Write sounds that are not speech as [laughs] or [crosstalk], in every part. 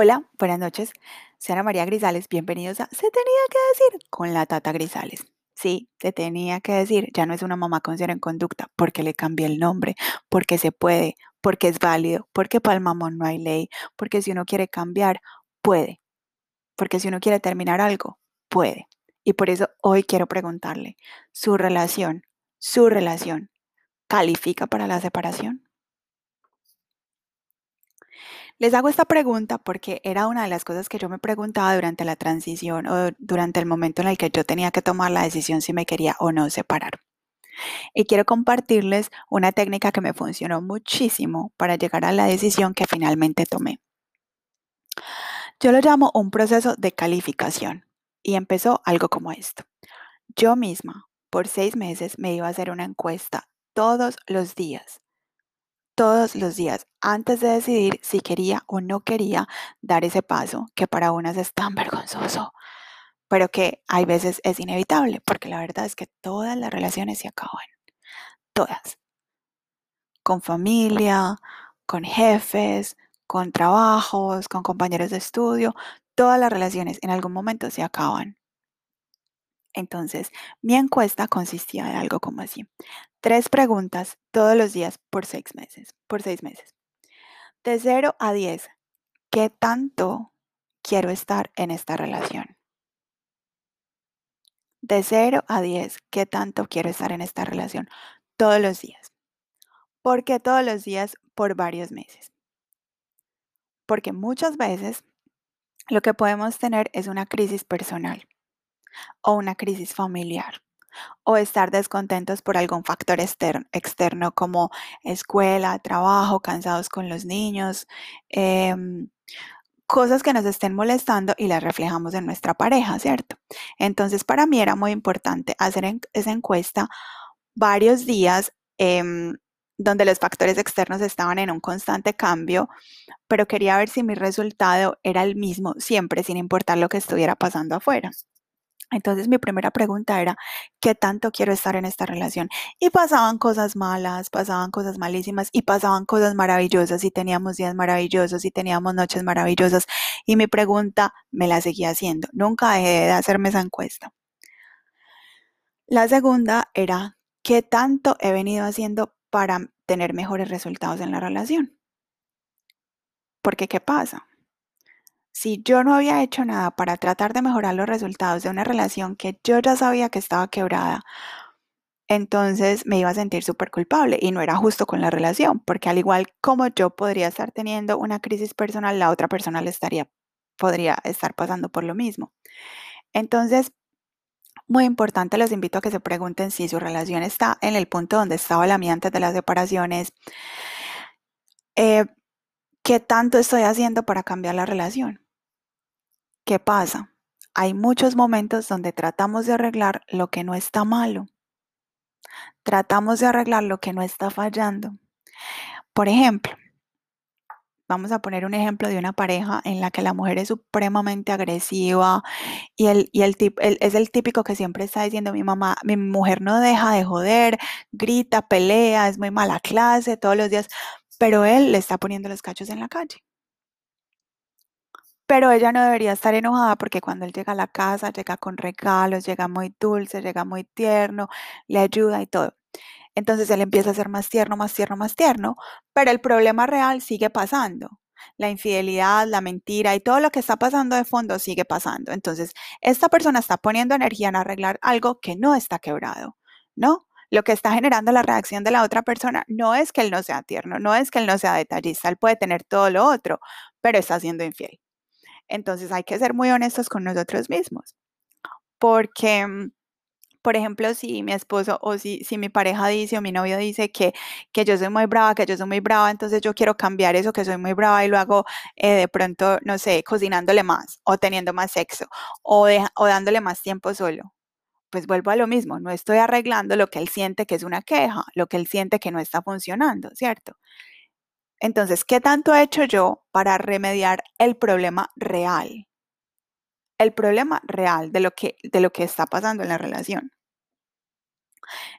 Hola, buenas noches. Soy Ana María Grisales. Bienvenidos a Se tenía que decir con la Tata Grisales. Sí, se tenía que decir, ya no es una mamá con cero en conducta, porque le cambié el nombre, porque se puede, porque es válido, porque para el mamón no hay ley, porque si uno quiere cambiar, puede, porque si uno quiere terminar algo, puede. Y por eso hoy quiero preguntarle, ¿su relación, su relación, califica para la separación? Les hago esta pregunta porque era una de las cosas que yo me preguntaba durante la transición o durante el momento en el que yo tenía que tomar la decisión si me quería o no separar. Y quiero compartirles una técnica que me funcionó muchísimo para llegar a la decisión que finalmente tomé. Yo lo llamo un proceso de calificación y empezó algo como esto. Yo misma, por seis meses, me iba a hacer una encuesta todos los días todos los días antes de decidir si quería o no quería dar ese paso que para unas es tan vergonzoso, pero que hay veces es inevitable, porque la verdad es que todas las relaciones se acaban, todas, con familia, con jefes, con trabajos, con compañeros de estudio, todas las relaciones en algún momento se acaban. Entonces, mi encuesta consistía en algo como así. Tres preguntas todos los días por seis meses. Por seis meses. De 0 a 10, ¿qué tanto quiero estar en esta relación? De 0 a 10, ¿qué tanto quiero estar en esta relación? Todos los días. ¿Por qué todos los días? Por varios meses. Porque muchas veces lo que podemos tener es una crisis personal o una crisis familiar o estar descontentos por algún factor externo, como escuela, trabajo, cansados con los niños, em, cosas que nos estén molestando y las reflejamos en nuestra pareja, ¿cierto? Entonces para mí era muy importante hacer esa encuesta varios días em, donde los factores externos estaban en un constante cambio, pero quería ver si mi resultado era el mismo siempre, sin importar lo que estuviera pasando afuera. Entonces mi primera pregunta era, ¿qué tanto quiero estar en esta relación? Y pasaban cosas malas, pasaban cosas malísimas y pasaban cosas maravillosas y teníamos días maravillosos y teníamos noches maravillosas. Y mi pregunta me la seguía haciendo. Nunca dejé de hacerme esa encuesta. La segunda era, ¿qué tanto he venido haciendo para tener mejores resultados en la relación? Porque ¿qué pasa? Si yo no había hecho nada para tratar de mejorar los resultados de una relación que yo ya sabía que estaba quebrada, entonces me iba a sentir súper culpable y no era justo con la relación, porque al igual como yo podría estar teniendo una crisis personal, la otra persona le estaría, podría estar pasando por lo mismo. Entonces, muy importante, los invito a que se pregunten si su relación está en el punto donde estaba la mía antes de las separaciones. Eh, ¿Qué tanto estoy haciendo para cambiar la relación? ¿Qué pasa? Hay muchos momentos donde tratamos de arreglar lo que no está malo. Tratamos de arreglar lo que no está fallando. Por ejemplo, vamos a poner un ejemplo de una pareja en la que la mujer es supremamente agresiva y, el, y el, es el típico que siempre está diciendo mi mamá, mi mujer no deja de joder, grita, pelea, es muy mala clase todos los días, pero él le está poniendo los cachos en la calle. Pero ella no debería estar enojada porque cuando él llega a la casa, llega con regalos, llega muy dulce, llega muy tierno, le ayuda y todo. Entonces él empieza a ser más tierno, más tierno, más tierno, pero el problema real sigue pasando. La infidelidad, la mentira y todo lo que está pasando de fondo sigue pasando. Entonces, esta persona está poniendo energía en arreglar algo que no está quebrado, ¿no? Lo que está generando la reacción de la otra persona no es que él no sea tierno, no es que él no sea detallista, él puede tener todo lo otro, pero está siendo infiel. Entonces hay que ser muy honestos con nosotros mismos. Porque, mm, por ejemplo, si mi esposo o si, si mi pareja dice o mi novio dice que, que yo soy muy brava, que yo soy muy brava, entonces yo quiero cambiar eso, que soy muy brava y lo hago eh, de pronto, no sé, cocinándole más o teniendo más sexo o, o dándole más tiempo solo. Pues vuelvo a lo mismo, no estoy arreglando lo que él siente que es una queja, lo que él siente que no está funcionando, ¿cierto? Entonces, ¿qué tanto he hecho yo para remediar el problema real? El problema real de lo que, de lo que está pasando en la relación.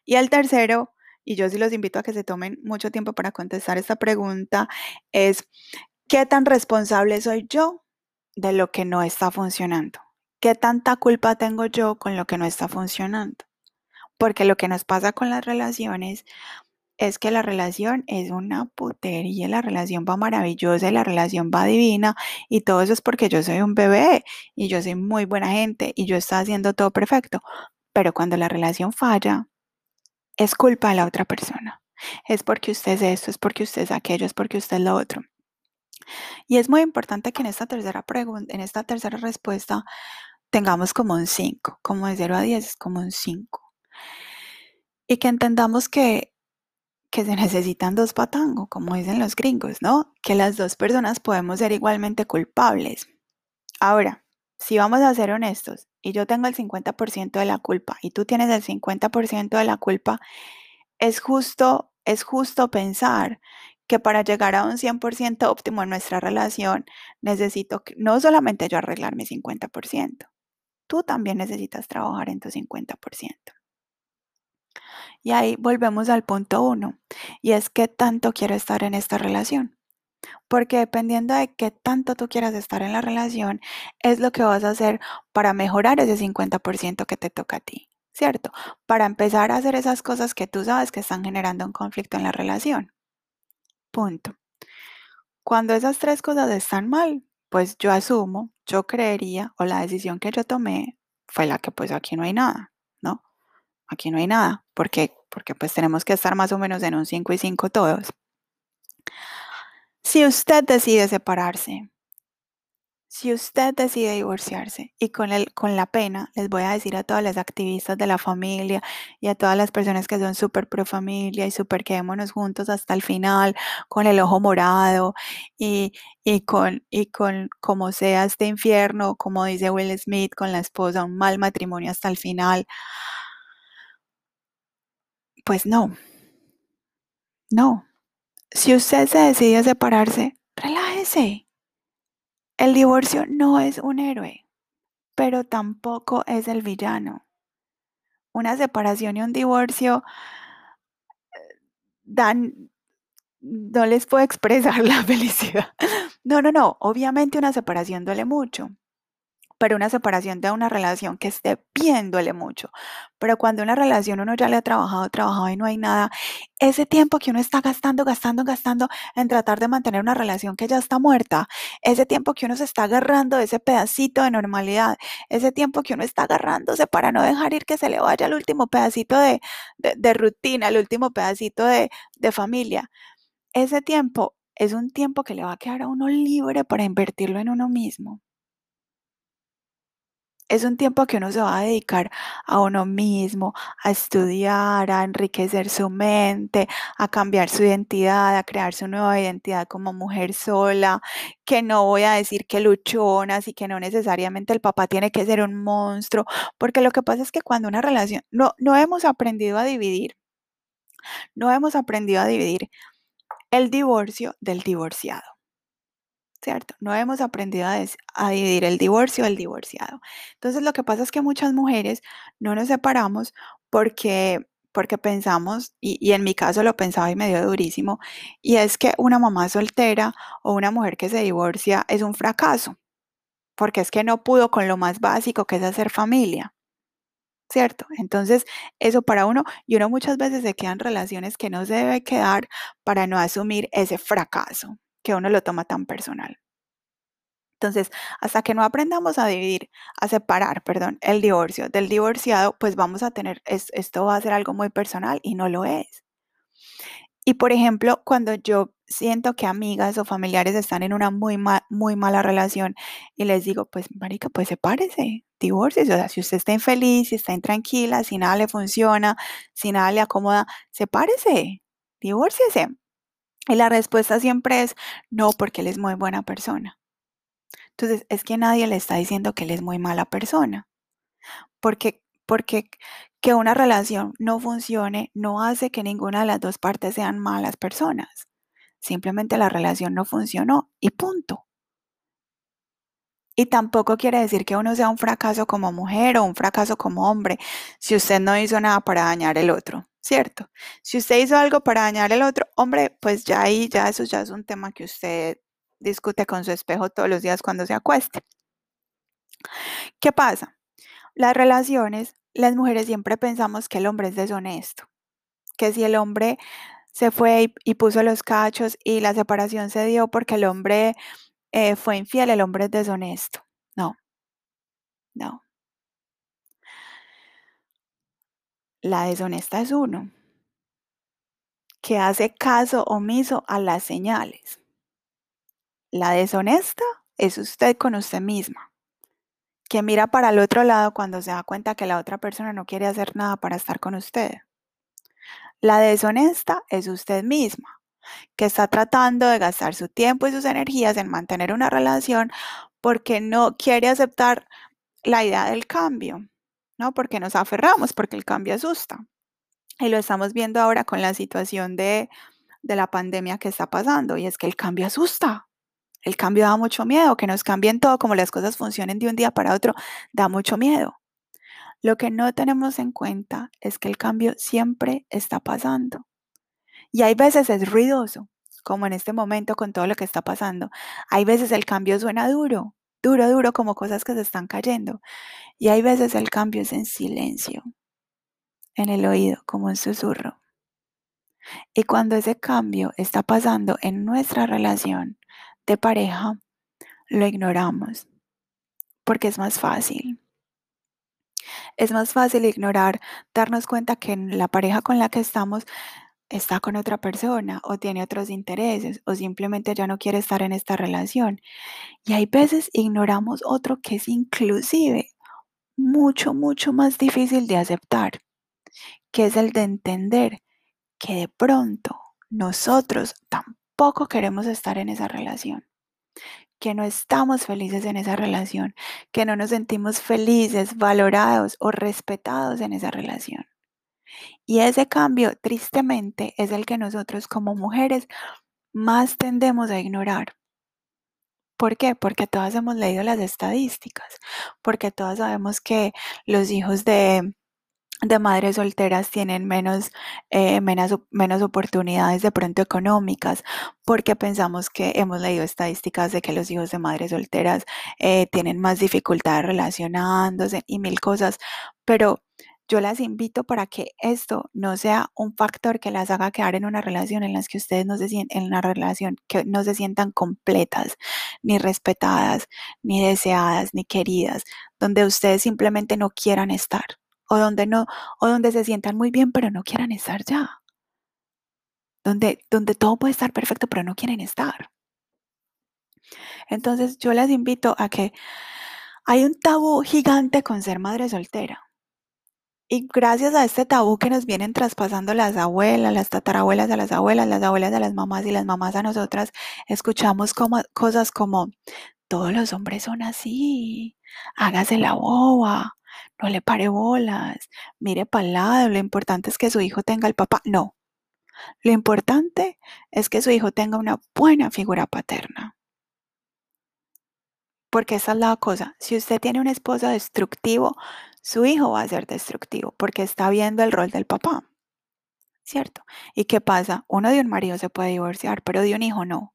Y el tercero, y yo sí los invito a que se tomen mucho tiempo para contestar esta pregunta, es ¿qué tan responsable soy yo de lo que no está funcionando. ¿Qué tanta culpa tengo yo con lo que no está funcionando? Porque lo que nos pasa con las relaciones es que la relación es una putería, la relación va maravillosa, la relación va divina y todo eso es porque yo soy un bebé y yo soy muy buena gente y yo estoy haciendo todo perfecto. Pero cuando la relación falla, es culpa de la otra persona. Es porque usted es esto, es porque usted es aquello, es porque usted es lo otro. Y es muy importante que en esta tercera pregunta, en esta tercera respuesta, tengamos como un 5, como de 0 a 10 es como un 5. Y que entendamos que que se necesitan dos patangos, como dicen los gringos, ¿no? Que las dos personas podemos ser igualmente culpables. Ahora, si vamos a ser honestos y yo tengo el 50% de la culpa y tú tienes el 50% de la culpa, es justo, es justo pensar que para llegar a un 100% óptimo en nuestra relación, necesito que, no solamente yo arreglar mi 50%, tú también necesitas trabajar en tu 50%. Y ahí volvemos al punto uno, y es qué tanto quiero estar en esta relación. Porque dependiendo de qué tanto tú quieras estar en la relación, es lo que vas a hacer para mejorar ese 50% que te toca a ti, ¿cierto? Para empezar a hacer esas cosas que tú sabes que están generando un conflicto en la relación. Punto. Cuando esas tres cosas están mal, pues yo asumo, yo creería, o la decisión que yo tomé fue la que pues aquí no hay nada. Aquí no hay nada, porque, porque pues tenemos que estar más o menos en un 5 y 5 todos. Si usted decide separarse, si usted decide divorciarse y con, el, con la pena, les voy a decir a todas las activistas de la familia y a todas las personas que son súper pro familia y súper quedémonos juntos hasta el final, con el ojo morado y, y, con, y con como sea este infierno, como dice Will Smith, con la esposa, un mal matrimonio hasta el final. Pues no. No. Si usted se decide a separarse, relájese. El divorcio no es un héroe, pero tampoco es el villano. Una separación y un divorcio eh, dan, no les puedo [laughs] expresar la felicidad. No, no, no. Obviamente una separación duele mucho pero una separación de una relación que esté bien duele mucho. Pero cuando una relación uno ya le ha trabajado, trabajado y no hay nada, ese tiempo que uno está gastando, gastando, gastando en tratar de mantener una relación que ya está muerta, ese tiempo que uno se está agarrando de ese pedacito de normalidad, ese tiempo que uno está agarrándose para no dejar ir que se le vaya el último pedacito de, de, rutina, el último pedacito de, de familia, ese tiempo es un tiempo que le va a quedar a uno libre para invertirlo en uno mismo. Es un tiempo que uno se va a dedicar a uno mismo, a estudiar, a enriquecer su mente, a cambiar su identidad, a crear su nueva identidad como mujer sola, que no voy a decir que luchonas y que no necesariamente el papá tiene que ser un monstruo, porque lo que pasa es que cuando una relación, no, no hemos aprendido a dividir, no hemos aprendido a dividir el divorcio del divorciado. ¿Cierto? No hemos aprendido a, dividir el divorcio del divorciado. Entonces lo que pasa es que muchas mujeres no nos separamos porque porque pensamos, y, y, en mi caso lo pensaba y me dio durísimo, y es que una mamá soltera o una mujer que se divorcia es un fracaso, porque es que no pudo con lo más básico que es hacer familia, ¿cierto? Entonces, eso para uno, y uno muchas veces se quedan relaciones que no se debe quedar para no asumir ese fracaso, que uno lo toma tan personal. Entonces, hasta que no aprendamos a dividir, a separar, perdón, el divorcio del divorciado, pues vamos a tener, esto va a ser algo muy personal y no lo es. Y por ejemplo, cuando yo siento que amigas o familiares están en una muy, muy mala relación y les digo, pues, marica, pues sepárese, divorcie. O sea, si usted está infeliz, si está intranquila, si nada le funciona, si nada le acomoda, sepárese, divórciese. Y la respuesta siempre es no, porque él es muy buena persona. Entonces, es que nadie le está diciendo que él es muy mala persona. Porque, porque que una relación no funcione no hace que ninguna de las dos partes sean malas personas. Simplemente la relación no funcionó y punto. Y tampoco quiere decir que uno sea un fracaso como mujer o un fracaso como hombre si usted no hizo nada para dañar el otro. ¿Cierto? Si usted hizo algo para dañar al otro, hombre, pues ya ahí, ya eso ya es un tema que usted discute con su espejo todos los días cuando se acueste. ¿Qué pasa? Las relaciones, las mujeres siempre pensamos que el hombre es deshonesto, que si el hombre se fue y, puso los cachos y la separación se dio porque el hombre eh, fue infiel, el hombre es deshonesto. No, no. La deshonesta es uno, que hace caso omiso a las señales. La deshonesta es usted con usted misma, que mira para el otro lado cuando se da cuenta que la otra persona no quiere hacer nada para estar con usted. La deshonesta es usted misma, que está tratando de gastar su tiempo y sus energías en mantener una relación porque no quiere aceptar la idea del cambio. ¿No? Porque nos aferramos, porque el cambio asusta. Y lo estamos viendo ahora con la situación de, de la pandemia que está pasando, y es que el cambio asusta. El cambio da mucho miedo, que nos cambien todo, como las cosas funcionen de un día para otro, da mucho miedo. Lo que no tenemos en cuenta es que el cambio siempre está pasando. Y hay veces es ruidoso, como en este momento con todo lo que está pasando. Hay veces el cambio suena duro, duro, duro, como cosas que se están cayendo. Y hay veces el cambio es en silencio, en el oído, como un susurro. Y cuando ese cambio está pasando en nuestra relación de pareja, lo ignoramos, porque es más fácil. Es más fácil ignorar, darnos cuenta que la pareja con la que estamos está con otra persona o tiene otros intereses o simplemente ya no quiere estar en esta relación. Y hay veces ignoramos otro que es inclusive mucho, mucho más difícil de aceptar, que es el de entender que de pronto nosotros tampoco queremos estar en esa relación, que no estamos felices en esa relación, que no nos sentimos felices, valorados o respetados en esa relación. Y ese cambio, tristemente, es el que nosotros como mujeres más tendemos a ignorar. ¿Por qué? Porque todas hemos leído las estadísticas, porque todas sabemos que los hijos de, madres solteras tienen menos, eh, menos, menos, oportunidades de pronto económicas, porque pensamos que hemos leído estadísticas de que los hijos de madres solteras eh, tienen más dificultades relacionándose y mil cosas, pero yo las invito para que esto no sea un factor que las haga quedar en una relación en la que ustedes no se sienten, en una relación que no se sientan completas, ni respetadas, ni deseadas, ni queridas, donde ustedes simplemente no quieran estar, o donde no, o donde se sientan muy bien, pero no quieran estar ya. Donde, donde todo puede estar perfecto, pero no quieren estar. Entonces yo les invito a que hay un tabú gigante con ser madre soltera y gracias a este tabú que nos vienen traspasando las abuelas, las tatarabuelas a las abuelas, las abuelas a las mamás y las mamás a nosotras, escuchamos cosas como, todos los hombres son así, hágase la boba, no le pare bolas, mire para lado, lo importante es que su hijo tenga el papá. No, lo importante es que su hijo tenga una buena figura paterna. Porque esa es la cosa. Si usted tiene un esposo destructivo, su hijo va a ser destructivo porque está viendo el rol del papá. ¿Cierto? ¿Y qué pasa? Uno de un marido se puede divorciar, pero de un hijo no.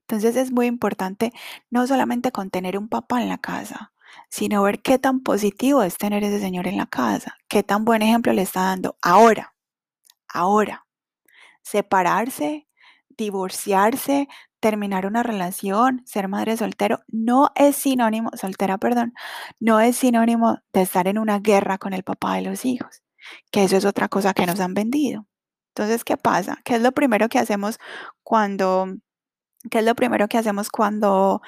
Entonces es muy importante no solamente con tener un papá en la casa, sino ver qué tan positivo es tener ese señor en la casa, qué tan buen ejemplo le está dando ahora, ahora. Separarse, divorciarse, terminar una relación, ser madre soltero, no es sinónimo, soltera, perdón, no es sinónimo de estar en una guerra con el papá de los hijos, que eso es otra cosa que nos han vendido. Entonces, ¿qué pasa? ¿Qué es lo primero que hacemos cuando, qué es lo primero que hacemos cuando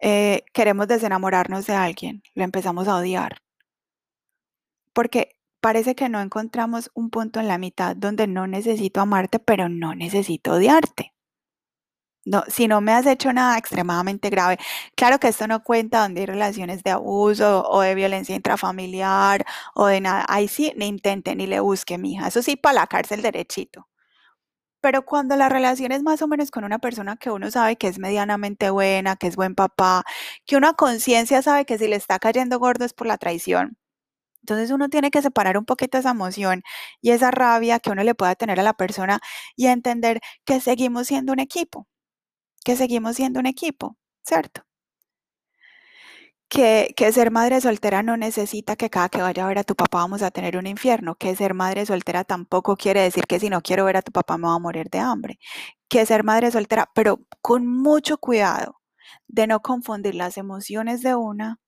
eh, queremos desenamorarnos de alguien? Lo empezamos a odiar. Porque parece que no encontramos un punto en la mitad donde no necesito amarte, pero no necesito odiarte. No, si no me has hecho nada extremadamente grave, claro que esto no cuenta donde hay relaciones de abuso o de violencia intrafamiliar o de nada. Ahí sí, ni intente ni le busque, mija. Eso sí, para la cárcel derechito. Pero cuando la relación es más o menos con una persona que uno sabe que es medianamente buena, que es buen papá, que una conciencia sabe que si le está cayendo gordo es por la traición. Entonces uno tiene que separar un poquito esa emoción y esa rabia que uno le pueda tener a la persona y entender que seguimos siendo un equipo que seguimos siendo un equipo, ¿cierto? Que, que, ser madre soltera no necesita que cada que vaya a ver a tu papá vamos a tener un infierno, que ser madre soltera tampoco quiere decir que si no quiero ver a tu papá me voy a morir de hambre, que ser madre soltera, pero con mucho cuidado de no confundir las emociones de una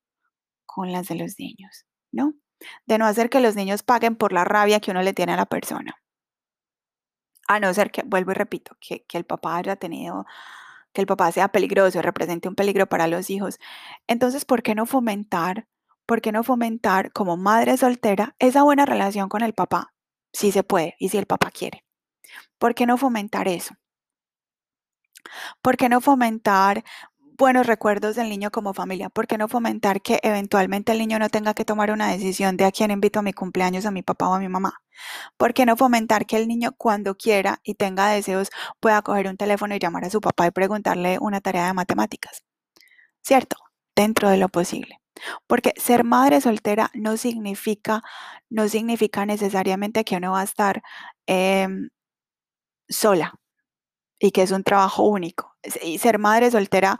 con las de los niños, ¿no? De no hacer que los niños paguen por la rabia que uno le tiene a la persona. A no ser que, vuelvo y repito, que, que el papá haya tenido que el papá sea peligroso, represente un peligro para los hijos. Entonces, ¿por qué no fomentar, por qué no fomentar como madre soltera esa buena relación con el papá? Si se puede y si el papá quiere. ¿Por qué no fomentar eso? ¿Por qué no fomentar buenos recuerdos del niño como familia? ¿Por qué no fomentar que eventualmente el niño no tenga que tomar una decisión de a quién invito a mi cumpleaños, a mi papá o a mi mamá? ¿Por qué no fomentar que el niño cuando quiera y tenga deseos pueda coger un teléfono y llamar a su papá y preguntarle una tarea de matemáticas? ¿Cierto? Dentro de lo posible. Porque ser madre soltera no significa, no significa necesariamente que uno va a estar em, sola y que es un trabajo único. Y ser madre soltera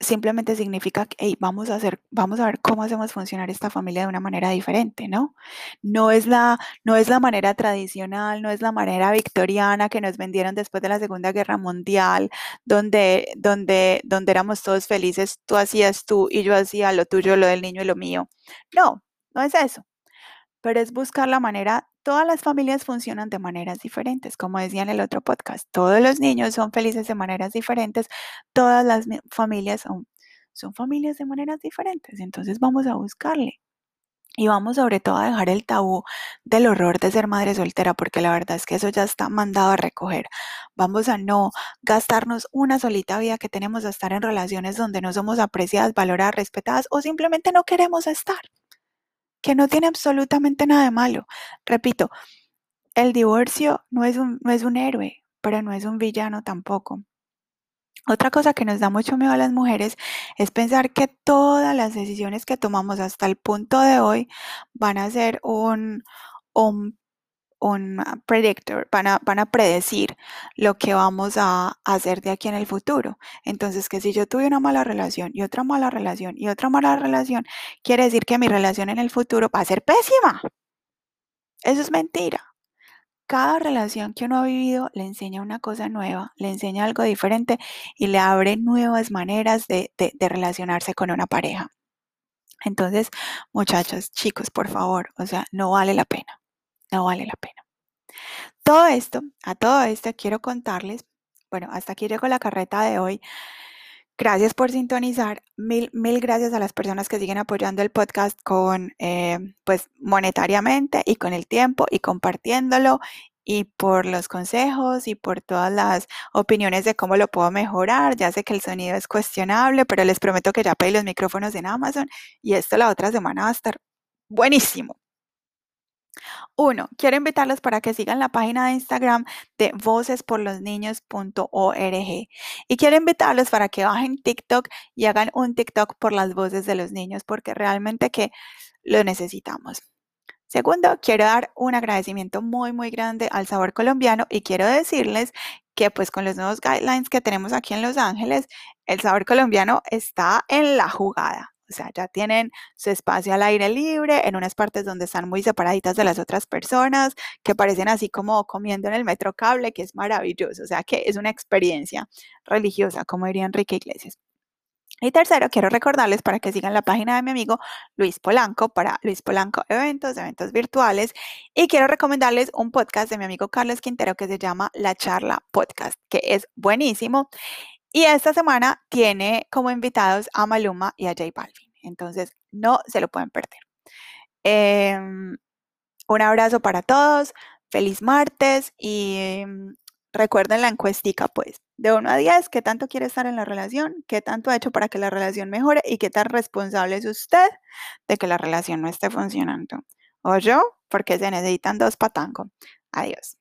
simplemente significa que vamos a hacer, vamos a ver cómo hacemos funcionar esta familia de una manera diferente, ¿no? No es la, no es la manera tradicional, no es la manera victoriana que nos vendieron después de la Segunda Guerra Mundial, donde, donde, donde éramos todos felices, tú hacías tú y yo hacía lo tuyo, lo del niño y lo mío. No, no es eso. Pero es buscar la manera Todas las familias funcionan de maneras diferentes, como decía en el otro podcast. Todos los niños son felices de maneras diferentes. Todas las familias son, son familias de maneras diferentes. Entonces vamos a buscarle. Y vamos sobre todo a dejar el tabú del horror de ser madre soltera, porque la verdad es que eso ya está mandado a recoger. Vamos a no gastarnos una solita vida que tenemos a estar en relaciones donde no somos apreciadas, valoradas, respetadas o simplemente no queremos estar que no tiene absolutamente nada de malo. Repito, el divorcio no es un, no es un héroe, pero no es un villano tampoco. Otra cosa que nos da mucho miedo a las mujeres es pensar que todas las decisiones que tomamos hasta el punto de hoy van a ser un, un un predictor, van a, van a predecir lo que vamos a hacer de aquí en el futuro. Entonces, que si yo tuve una mala relación y otra mala relación y otra mala relación, quiere decir que mi relación en el futuro va a ser pésima. Eso es mentira. Cada relación que uno ha vivido le enseña una cosa nueva, le enseña algo diferente y le abre nuevas maneras de, de relacionarse con una pareja. Entonces, muchachos, chicos, por favor, o sea, no vale la pena no vale la pena. Todo esto, a todo esto quiero contarles, bueno, hasta aquí llegó la carreta de hoy. Gracias por sintonizar. Mil, mil gracias a las personas que siguen apoyando el podcast con, eh, pues, monetariamente y con el tiempo y compartiéndolo y por los consejos y por todas las opiniones de cómo lo puedo mejorar. Ya sé que el sonido es cuestionable, pero les prometo que ya pedí los micrófonos en Amazon y esto la otra semana va a estar buenísimo. Uno, quiero invitarlos para que sigan la página de Instagram de vocesporlosniños.org y quiero invitarlos para que bajen TikTok y hagan un TikTok por las voces de los niños porque realmente que lo necesitamos. Segundo, quiero dar un agradecimiento muy, muy grande al sabor colombiano y quiero decirles que pues con los nuevos guidelines que tenemos aquí en Los Ángeles, el sabor colombiano está en la jugada. O sea, ya tienen su espacio al aire libre, en unas partes donde están muy separaditas de las otras personas, que parecen así como comiendo en el metro cable, que es maravilloso. O sea, que es una experiencia religiosa, como diría Enrique Iglesias. Y tercero, quiero recordarles para que sigan la página de mi amigo Luis Polanco para Luis Polanco Eventos, eventos virtuales. Y quiero recomendarles un podcast de mi amigo Carlos Quintero que se llama La Charla Podcast, que es buenísimo. Y esta semana tiene como invitados a Maluma y a J Balvin. Entonces, no se lo pueden perder. Em, un abrazo para todos, feliz martes y em, recuerden la encuestica, pues, de 1 a 10, qué tanto quiere estar en la relación, qué tanto ha hecho para que la relación mejore y qué tan responsable es usted de que la relación no esté funcionando. O yo, porque se necesitan dos patango. Adiós.